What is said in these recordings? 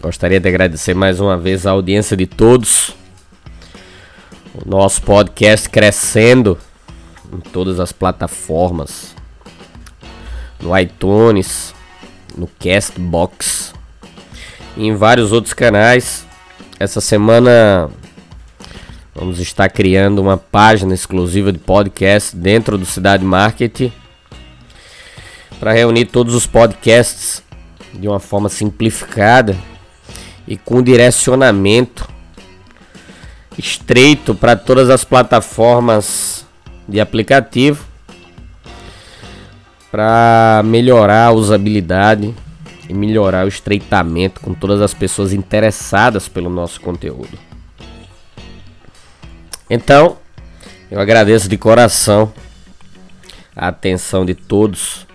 gostaria de agradecer mais uma vez a audiência de todos. O nosso podcast crescendo em todas as plataformas, no iTunes, no Castbox e em vários outros canais. Essa semana vamos estar criando uma página exclusiva de podcast dentro do Cidade Marketing para reunir todos os podcasts de uma forma simplificada e com direcionamento estreito para todas as plataformas de aplicativo para melhorar a usabilidade e melhorar o estreitamento com todas as pessoas interessadas pelo nosso conteúdo. Então, eu agradeço de coração a atenção de todos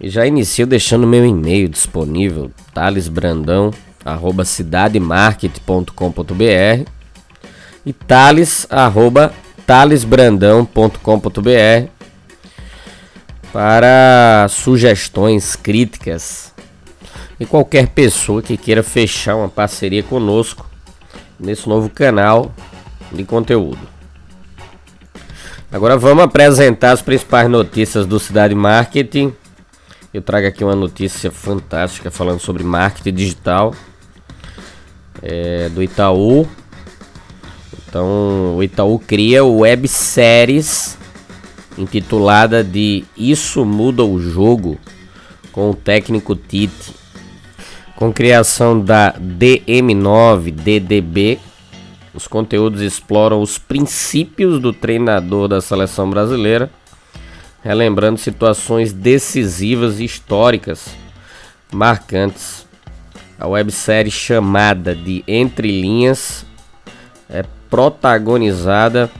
e já inicio deixando meu e-mail disponível, talesbrandão@cidademarket.com.br e tales@talesbrandão.com.br para sugestões, críticas. E qualquer pessoa que queira fechar uma parceria conosco nesse novo canal de conteúdo. Agora vamos apresentar as principais notícias do Cidade Marketing. Eu trago aqui uma notícia fantástica falando sobre marketing digital é, do Itaú. Então, o Itaú cria webséries intitulada de Isso Muda o Jogo com o técnico Tite. Com criação da DM9 DDB, os conteúdos exploram os princípios do treinador da seleção brasileira relembrando situações decisivas e históricas marcantes. A websérie chamada de Entre Linhas é protagonizada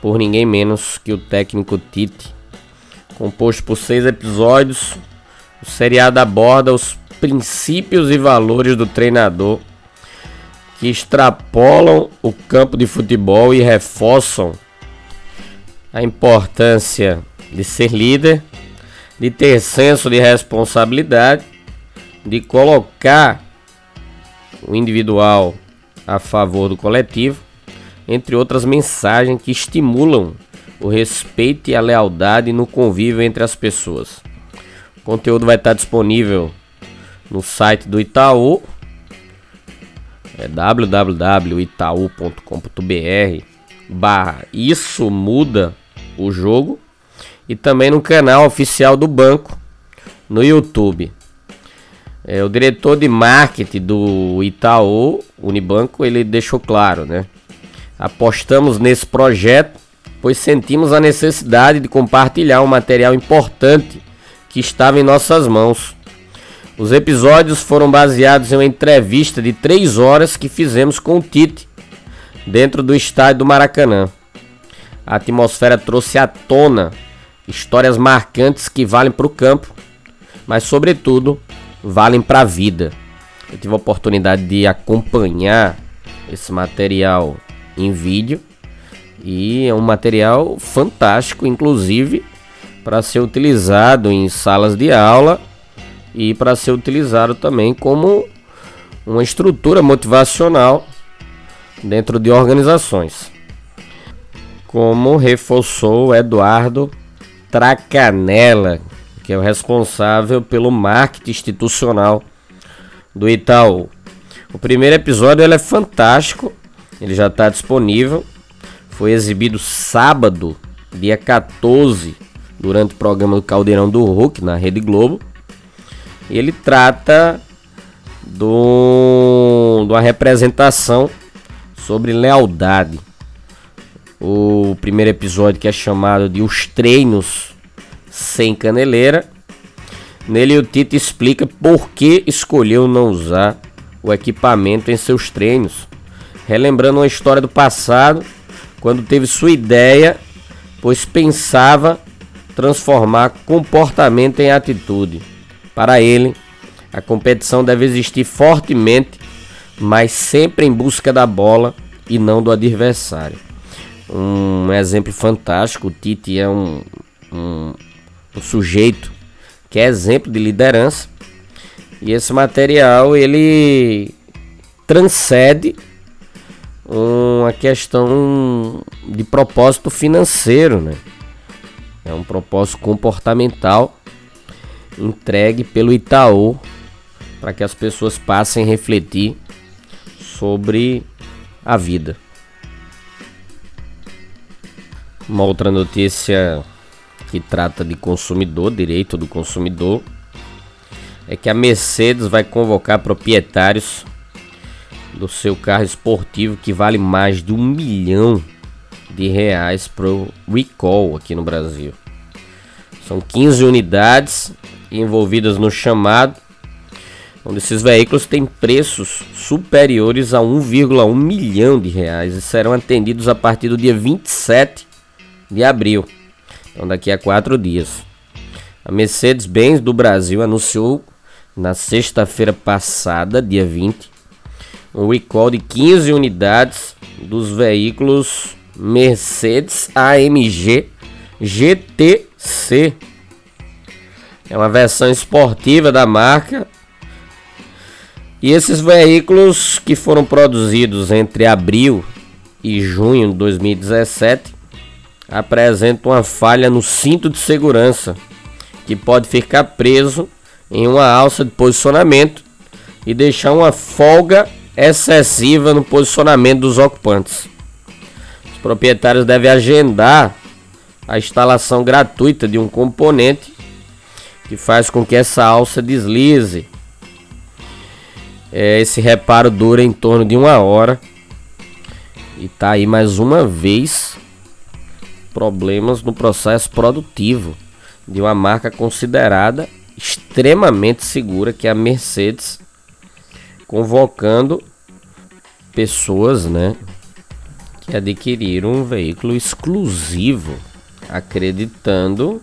por ninguém menos que o técnico Tite. Composto por seis episódios, o seriado aborda os princípios e valores do treinador que extrapolam o campo de futebol e reforçam a importância de ser líder, de ter senso de responsabilidade, de colocar o individual a favor do coletivo, entre outras mensagens que estimulam o respeito e a lealdade no convívio entre as pessoas. O conteúdo vai estar disponível no site do Itaú, é www.itaú.com.br barra isso muda o jogo e também no canal oficial do banco no YouTube. É, o diretor de marketing do Itaú Unibanco ele deixou claro, né? Apostamos nesse projeto pois sentimos a necessidade de compartilhar um material importante que estava em nossas mãos. Os episódios foram baseados em uma entrevista de três horas que fizemos com o Tite dentro do estádio do Maracanã. A atmosfera trouxe à tona histórias marcantes que valem para o campo, mas sobretudo valem para a vida. Eu tive a oportunidade de acompanhar esse material em vídeo e é um material fantástico, inclusive para ser utilizado em salas de aula e para ser utilizado também como uma estrutura motivacional dentro de organizações. Como reforçou Eduardo Tracanela, que é o responsável pelo marketing institucional do Itaú. O primeiro episódio é fantástico, ele já está disponível. Foi exibido sábado, dia 14, durante o programa do Caldeirão do Hulk na Rede Globo. E ele trata do, de uma representação sobre lealdade o primeiro episódio que é chamado de Os Treinos Sem Caneleira. Nele o Tite explica por que escolheu não usar o equipamento em seus treinos, relembrando uma história do passado, quando teve sua ideia, pois pensava transformar comportamento em atitude. Para ele, a competição deve existir fortemente, mas sempre em busca da bola e não do adversário. Um exemplo fantástico, o Tite é um, um, um sujeito que é exemplo de liderança. E esse material ele transcende uma questão de propósito financeiro, né? É um propósito comportamental entregue pelo Itaú para que as pessoas passem a refletir sobre a vida. Uma outra notícia que trata de consumidor, direito do consumidor, é que a Mercedes vai convocar proprietários do seu carro esportivo que vale mais de um milhão de reais para o recall aqui no Brasil. São 15 unidades envolvidas no chamado, onde esses veículos têm preços superiores a 1,1 milhão de reais e serão atendidos a partir do dia 27 de abril. Então, daqui a quatro dias. A Mercedes-Benz do Brasil anunciou na sexta-feira passada, dia 20, um recall de 15 unidades dos veículos Mercedes AMG GTC. É uma versão esportiva da marca. E esses veículos que foram produzidos entre abril e junho de 2017 apresenta uma falha no cinto de segurança, que pode ficar preso em uma alça de posicionamento e deixar uma folga excessiva no posicionamento dos ocupantes. Os proprietários devem agendar a instalação gratuita de um componente que faz com que essa alça deslize. É, esse reparo dura em torno de uma hora. E tá aí mais uma vez problemas no processo produtivo de uma marca considerada extremamente segura que é a Mercedes, convocando pessoas, né, que adquiriram um veículo exclusivo, acreditando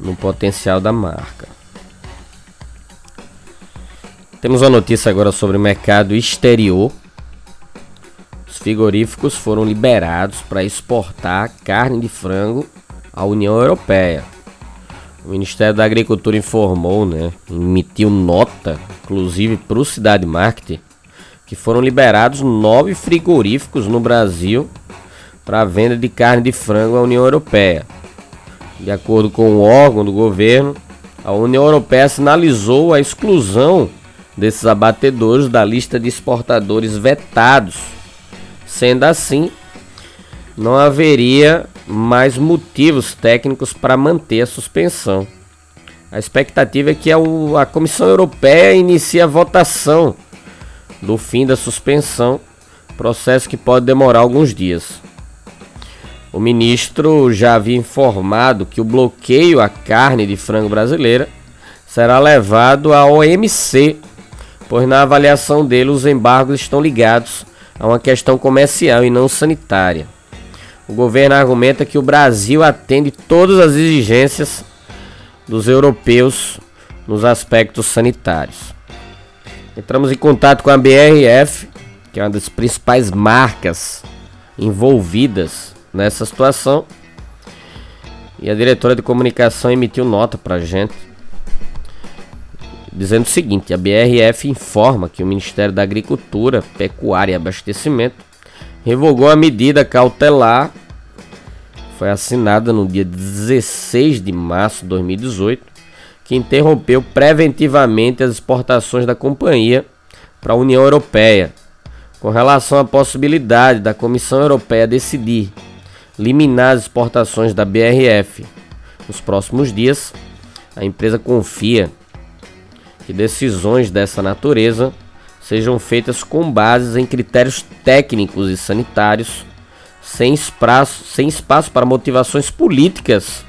no potencial da marca. Temos uma notícia agora sobre o mercado exterior frigoríficos foram liberados para exportar carne de frango à União Europeia. O Ministério da Agricultura informou, né, emitiu nota, inclusive para o Cidade Market, que foram liberados nove frigoríficos no Brasil para venda de carne de frango à União Europeia. De acordo com o órgão do governo, a União Europeia sinalizou a exclusão desses abatedores da lista de exportadores vetados Sendo assim, não haveria mais motivos técnicos para manter a suspensão. A expectativa é que a, Comissão Europeia inicie a votação do fim da suspensão, processo que pode demorar alguns dias. O ministro já havia informado que o bloqueio à carne de frango brasileira será levado à OMC, pois na avaliação dele os embargos estão ligados a uma questão comercial e não sanitária. O governo argumenta que o Brasil atende todas as exigências dos europeus nos aspectos sanitários. Entramos em contato com a BRF, que é uma das principais marcas envolvidas nessa situação. E a diretora de comunicação emitiu nota para a gente dizendo o seguinte: a BRF informa que o Ministério da Agricultura, Pecuária e Abastecimento revogou a medida cautelar foi assinada no dia 16 de março de 2018, que interrompeu preventivamente as exportações da companhia para a União Europeia, com relação à possibilidade da Comissão Europeia decidir liminar as exportações da BRF. Nos próximos dias, a empresa confia que decisões dessa natureza sejam feitas com bases em critérios técnicos e sanitários, sem espaço, sem espaço para motivações políticas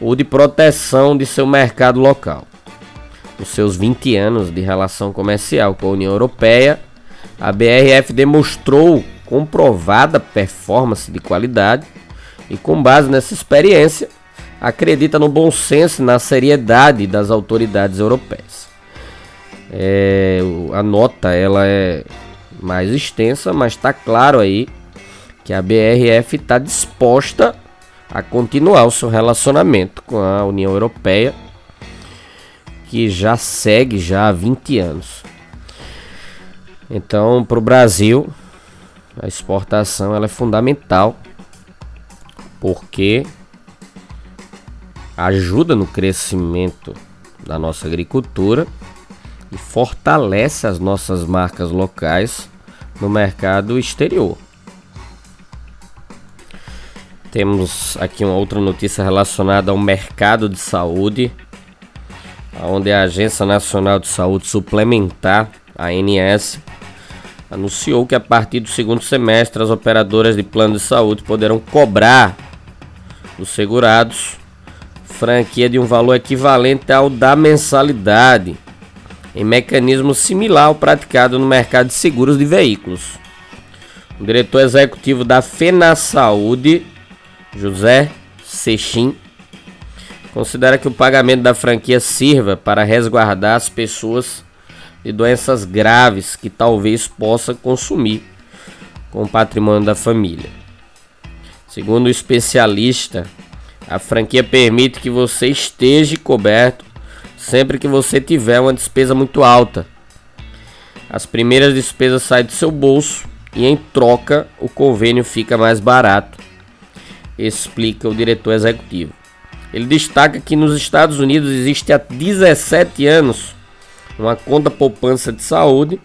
ou de proteção de seu mercado local. Nos seus 20 anos de relação comercial com a União Europeia, a BRF demonstrou comprovada performance de qualidade e, com base nessa experiência, acredita no bom senso e na seriedade das autoridades europeias. É, a nota ela é mais extensa, mas está claro aí que a BRF está disposta a continuar o seu relacionamento com a União Europeia, que já segue já há 20 anos. Então, para o Brasil, a exportação ela é fundamental porque ajuda no crescimento da nossa agricultura e fortalece as nossas marcas locais no mercado exterior. Temos aqui uma outra notícia relacionada ao mercado de saúde, onde a Agência Nacional de Saúde Suplementar, ANS, anunciou que a partir do segundo semestre as operadoras de plano de saúde poderão cobrar dos segurados franquia de um valor equivalente ao da mensalidade, em mecanismo similar ao praticado no mercado de seguros de veículos. O diretor executivo da FENA Saúde, José Sechim, considera que o pagamento da franquia sirva para resguardar as pessoas de doenças graves que talvez possa consumir com o patrimônio da família. Segundo o especialista, a franquia permite que você esteja coberto sempre que você tiver uma despesa muito alta. As primeiras despesas saem do seu bolso e em troca o convênio fica mais barato, explica o diretor executivo. Ele destaca que nos Estados Unidos existe há 17 anos uma conta poupança de saúde,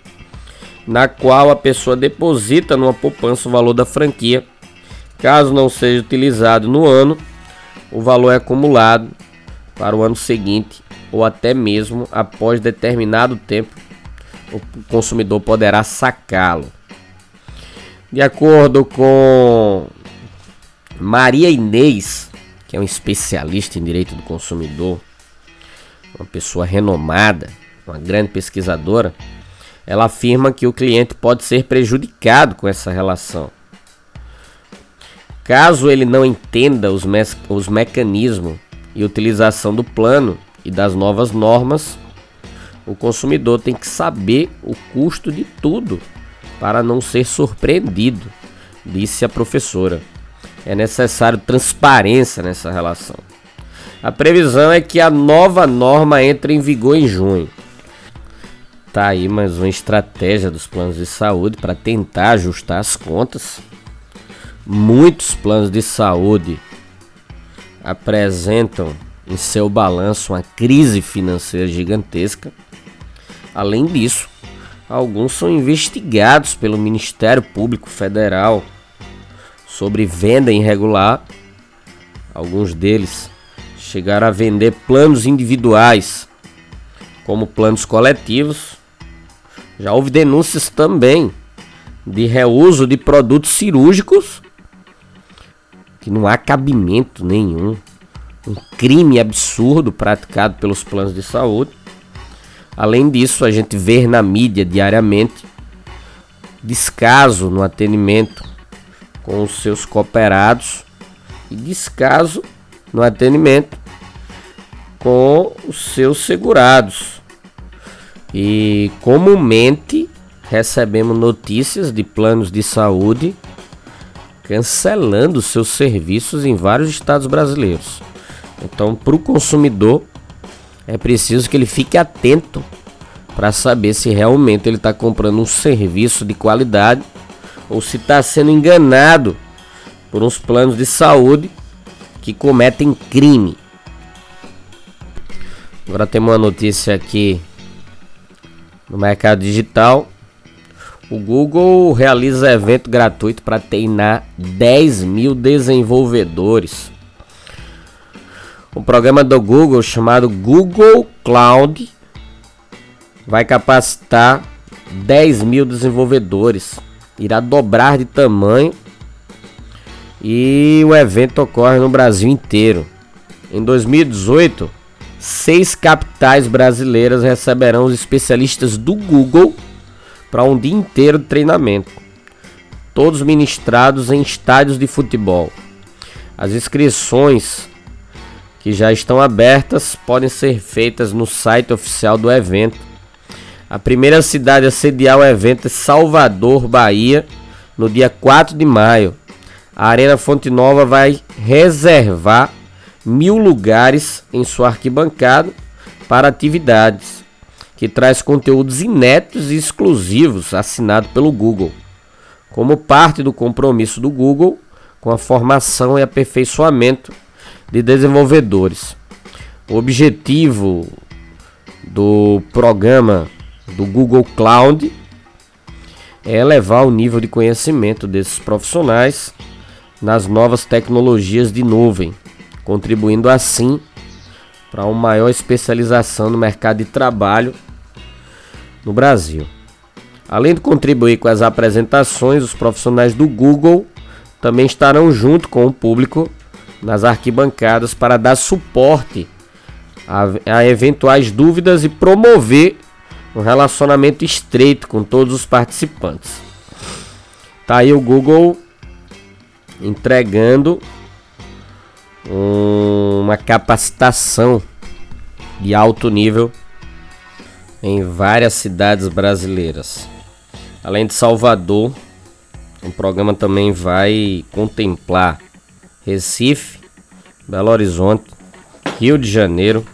na qual a pessoa deposita numa poupança o valor da franquia. Caso não seja utilizado no ano, o valor é acumulado para o ano seguinte ou até mesmo após determinado tempo, o consumidor poderá sacá-lo. De acordo com Maria Inês, que é um especialista em direito do consumidor, uma pessoa renomada, uma grande pesquisadora, ela afirma que o cliente pode ser prejudicado com essa relação. Caso ele não entenda os, me os mecanismos e utilização do plano e das novas normas, o consumidor tem que saber o custo de tudo para não ser surpreendido, disse a professora. É necessário transparência nessa relação. A previsão é que a nova norma entre em vigor em junho. Tá aí mais uma estratégia dos planos de saúde para tentar ajustar as contas. Muitos planos de saúde apresentam em seu balanço uma crise financeira gigantesca. Além disso, alguns são investigados pelo Ministério Público Federal sobre venda irregular. Alguns deles chegaram a vender planos individuais como planos coletivos já houve denúncias também de reuso de produtos cirúrgicos que não há cabimento nenhum. Um crime absurdo praticado pelos planos de saúde. Além disso, a gente vê na mídia diariamente descaso no atendimento com os seus cooperados e descaso no atendimento com os seus segurados. E comumente recebemos notícias de planos de saúde cancelando seus serviços em vários estados brasileiros. Então, para o consumidor, é preciso que ele fique atento para saber se realmente ele está comprando um serviço de qualidade ou se está sendo enganado por uns planos de saúde que cometem crime. Agora temos uma notícia aqui no mercado digital, o Google realiza evento gratuito para treinar 10 mil desenvolvedores. O programa do Google, chamado Google Cloud, vai capacitar 10 mil desenvolvedores. Irá dobrar de tamanho e o evento ocorre no Brasil inteiro. Em 2018, seis capitais brasileiras receberão os especialistas do Google para um dia inteiro de treinamento, todos ministrados em estádios de futebol. As inscrições que já estão abertas podem ser feitas no site oficial do evento. A primeira cidade a sediar o evento é Salvador, Bahia, no dia 4 de maio. A Arena Fonte Nova vai reservar mil lugares em sua arquibancada para atividades, que traz conteúdos inéditos e exclusivos assinado pelo Google, como parte do compromisso do Google com a formação e aperfeiçoamento de desenvolvedores. O objetivo do programa do Google Cloud é elevar o nível de conhecimento desses profissionais nas novas tecnologias de nuvem contribuindo assim para uma maior especialização no mercado de trabalho no Brasil. Além de contribuir com as apresentações, os profissionais do Google também estarão junto com o público nas arquibancadas para dar suporte a, a eventuais dúvidas e promover um relacionamento estreito com todos os participantes. Tá aí o Google entregando uma capacitação de alto nível em várias cidades brasileiras. Além de Salvador, o programa também vai contemplar Recife, Belo Horizonte, Rio de Janeiro,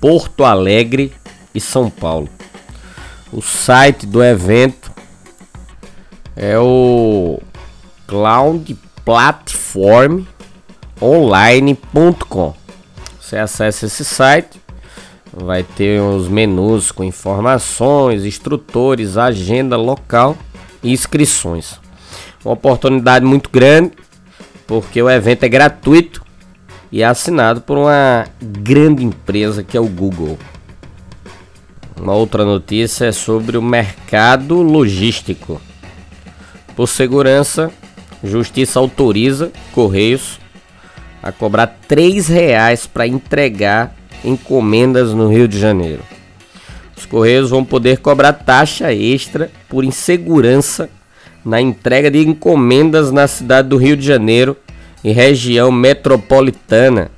Porto Alegre e São Paulo. O site do evento é o Cloud Platform online.com. Você acessa esse site, vai ter os menus com informações, instrutores, agenda local e inscrições. Uma oportunidade muito grande, porque o evento é gratuito e é assinado por uma grande empresa que é o Google. Uma outra notícia é sobre o mercado logístico. Por segurança, Justiça autoriza Correios a cobrar três reais para entregar encomendas no Rio de Janeiro. Os Correios vão poder cobrar taxa extra por insegurança na entrega de encomendas na cidade do Rio de Janeiro e região metropolitana.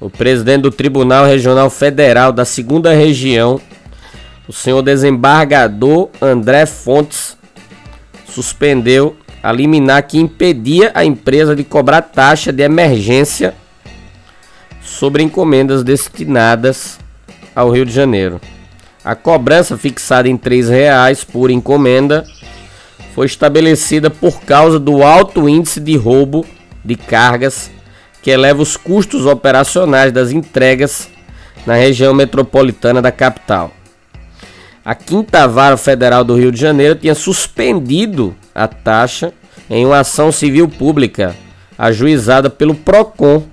O presidente do Tribunal Regional Federal da Segunda Região, o senhor desembargador André Fontes, suspendeu a liminar que impedia a empresa de cobrar taxa de emergência sobre encomendas destinadas ao Rio de Janeiro. A cobrança fixada em R$ reais por encomenda foi estabelecida por causa do alto índice de roubo de cargas que eleva os custos operacionais das entregas na região metropolitana da capital. A Quinta Vara Federal do Rio de Janeiro tinha suspendido a taxa em uma ação civil pública ajuizada pelo PROCON.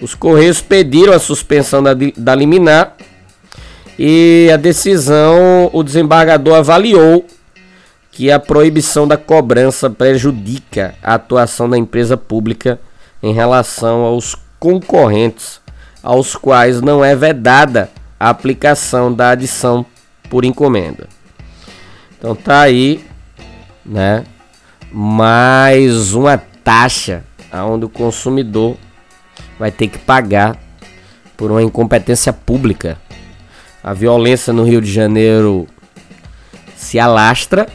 Os Correios pediram a suspensão da, da liminar e a decisão, o desembargador avaliou que a proibição da cobrança prejudica a atuação da empresa pública em relação aos concorrentes, aos quais não é vedada a aplicação da adição por encomenda. Então tá aí, né? Mais uma taxa onde o consumidor vai ter que pagar por uma incompetência pública. A violência no Rio de Janeiro se alastra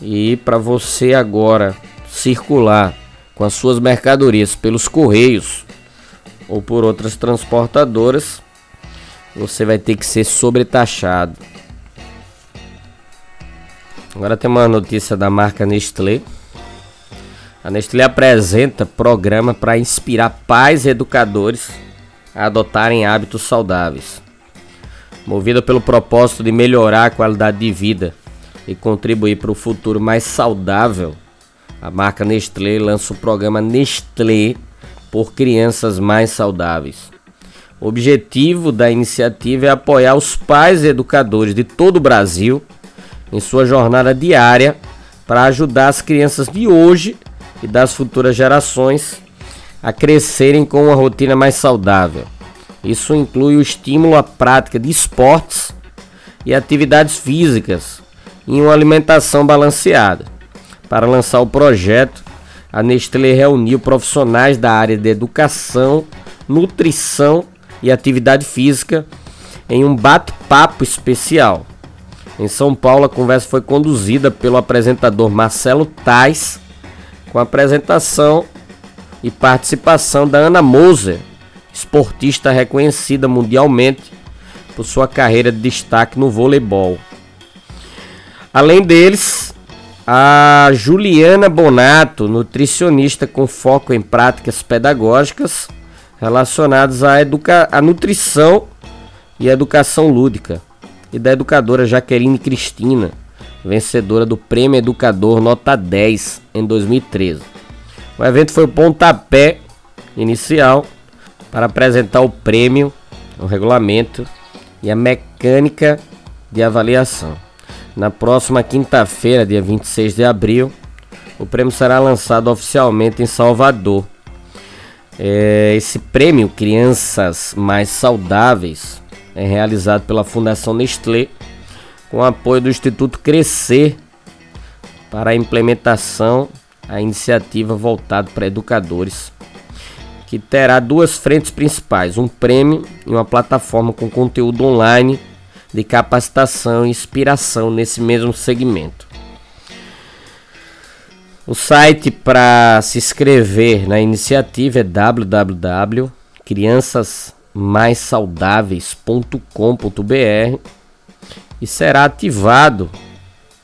e para você agora circular com as suas mercadorias pelos correios ou por outras transportadoras, você vai ter que ser sobretaxado. Agora tem uma notícia da marca Nestlé. A Nestlé apresenta programa para inspirar pais e educadores a adotarem hábitos saudáveis. Movida pelo propósito de melhorar a qualidade de vida e contribuir para o futuro mais saudável, a marca Nestlé lança o programa Nestlé por Crianças Mais Saudáveis. O objetivo da iniciativa é apoiar os pais e educadores de todo o Brasil em sua jornada diária para ajudar as crianças de hoje e das futuras gerações a crescerem com uma rotina mais saudável. Isso inclui o estímulo à prática de esportes e atividades físicas e uma alimentação balanceada. Para lançar o projeto, a Nestlé reuniu profissionais da área de educação, nutrição e atividade física em um bate-papo especial. Em São Paulo, a conversa foi conduzida pelo apresentador Marcelo Tais, com apresentação e participação da Ana Moser, esportista reconhecida mundialmente por sua carreira de destaque no voleibol. Além deles, a Juliana Bonato, nutricionista com foco em práticas pedagógicas relacionadas à, educa à nutrição e educação lúdica, e da educadora Jaqueline Cristina, vencedora do Prêmio Educador Nota 10 em 2013. O evento foi o pontapé inicial para apresentar o prêmio, o regulamento e a mecânica de avaliação. Na próxima quinta-feira, dia 26 de abril, o prêmio será lançado oficialmente em Salvador. É, esse prêmio Crianças Mais Saudáveis é realizado pela Fundação Nestlé com apoio do Instituto Crescer para a implementação a iniciativa voltada para educadores que terá duas frentes principais, um prêmio e uma plataforma com conteúdo online de capacitação e inspiração nesse mesmo segmento. O site para se inscrever na iniciativa é www.criançasmaissaudáveis.com.br e será ativado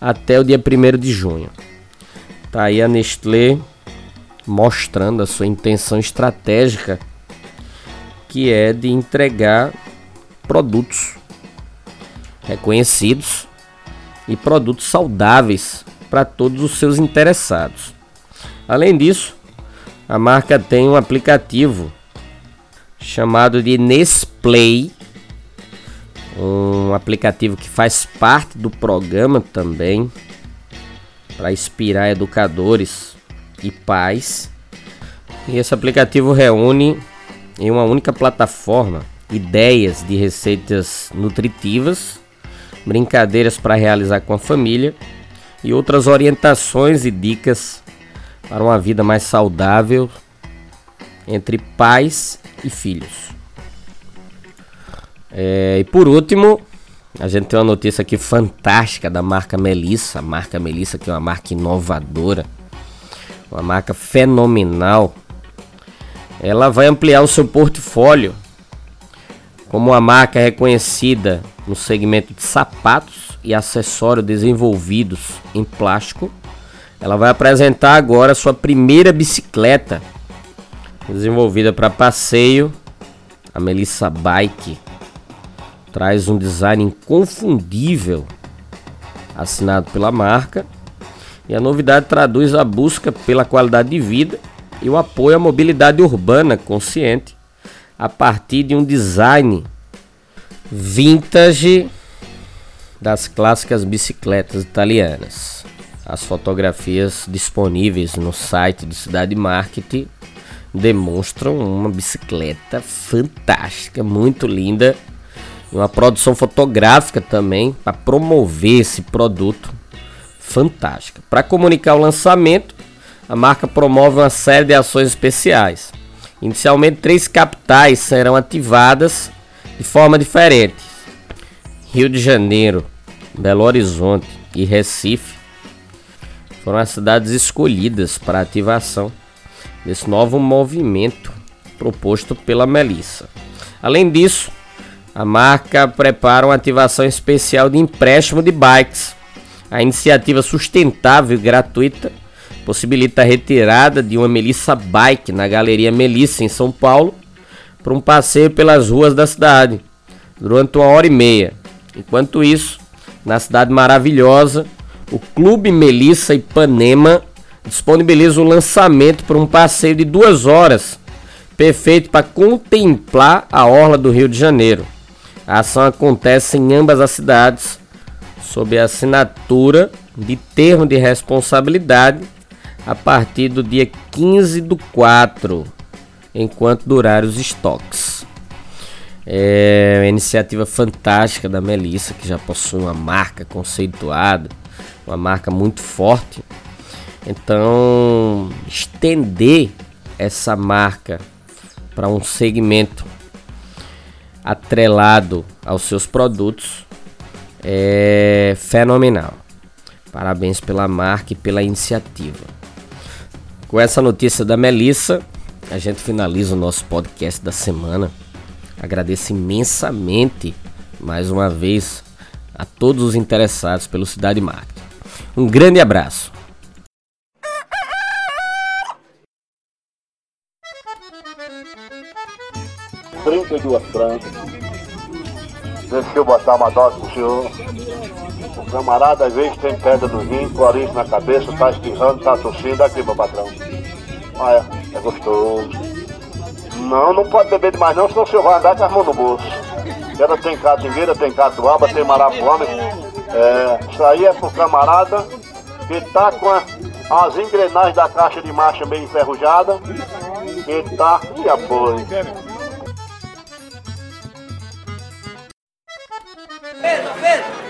até o dia 1 de junho. Tá aí a Nestlé mostrando a sua intenção estratégica que é de entregar produtos reconhecidos e produtos saudáveis para todos os seus interessados. Além disso, a marca tem um aplicativo chamado de Nesplay, um aplicativo que faz parte do programa também para inspirar educadores e pais. E esse aplicativo reúne em uma única plataforma ideias de receitas nutritivas brincadeiras para realizar com a família e outras orientações e dicas para uma vida mais saudável entre pais e filhos. É, e por último, a gente tem uma notícia aqui fantástica da marca Melissa, a marca Melissa que é uma marca inovadora, uma marca fenomenal. Ela vai ampliar o seu portfólio como uma marca reconhecida no segmento de sapatos e acessórios desenvolvidos em plástico, ela vai apresentar agora sua primeira bicicleta desenvolvida para passeio, a Melissa Bike. Traz um design inconfundível assinado pela marca e a novidade traduz a busca pela qualidade de vida e o apoio à mobilidade urbana consciente a partir de um design vintage das clássicas bicicletas italianas. As fotografias disponíveis no site do Cidade Marketing demonstram uma bicicleta fantástica, muito linda, uma produção fotográfica também para promover esse produto fantástica. Para comunicar o lançamento, a marca promove uma série de ações especiais. Inicialmente, três capitais serão ativadas de forma diferente. Rio de Janeiro, Belo Horizonte e Recife foram as cidades escolhidas para a ativação desse novo movimento proposto pela Melissa. Além disso, a marca prepara uma ativação especial de empréstimo de bikes. A iniciativa sustentável e gratuita possibilita a retirada de uma Melissa Bike na Galeria Melissa, em São Paulo, para um passeio pelas ruas da cidade, durante uma hora e meia. Enquanto isso, na cidade maravilhosa, o Clube Melissa Ipanema disponibiliza o lançamento para um passeio de duas horas, perfeito para contemplar a orla do Rio de Janeiro. A ação acontece em ambas as cidades, sob a assinatura de termo de responsabilidade a partir do dia 15 do 4 enquanto durar os estoques. É uma iniciativa fantástica da Melissa, que já possui uma marca conceituada, uma marca muito forte. Então, estender essa marca para um segmento atrelado aos seus produtos é fenomenal. Parabéns pela marca e pela iniciativa. Com essa notícia da Melissa, a gente finaliza o nosso podcast da semana. Agradeço imensamente mais uma vez a todos os interessados pelo Cidade Marketing. Um grande abraço. Trinta e duas francas. Deixa eu botar uma dose pro senhor. O camarada às vezes tem pedra no rim, clorinho na cabeça, tá espirrando, tá tossindo. Aqui, meu patrão. Olha, é gostoso. Não, não pode beber demais não, senão o senhor vai andar com as mãos no bolso. Ela tem catingueira, tem catuaba, tem marapuama. É, isso aí é pro camarada que tá com a, as engrenagens da caixa de marcha bem enferrujada. Que tá, e apoio. Pedro, Pedro!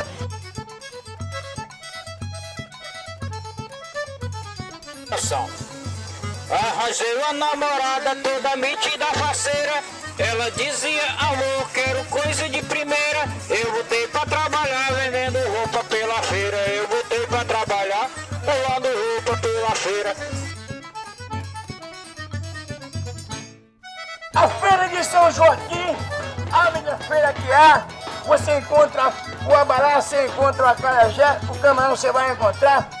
Arranjei uma namorada toda metida faceira. Ela dizia, amor, quero coisa de primeira. Eu botei pra trabalhar vendendo roupa pela feira. Eu botei pra trabalhar pulando roupa pela feira. A feira de São Joaquim, a melhor feira que há. Você encontra o abará, você encontra o acarajé, o camarão você vai encontrar.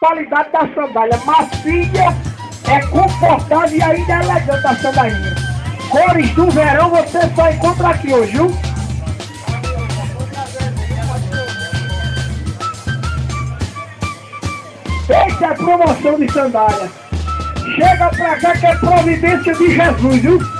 Qualidade da sandália macia, é confortável e ainda é elegante a sandalinha. Cores do verão você só encontra aqui hoje, viu? Essa é promoção de sandália. Chega pra cá que é providência de Jesus, viu?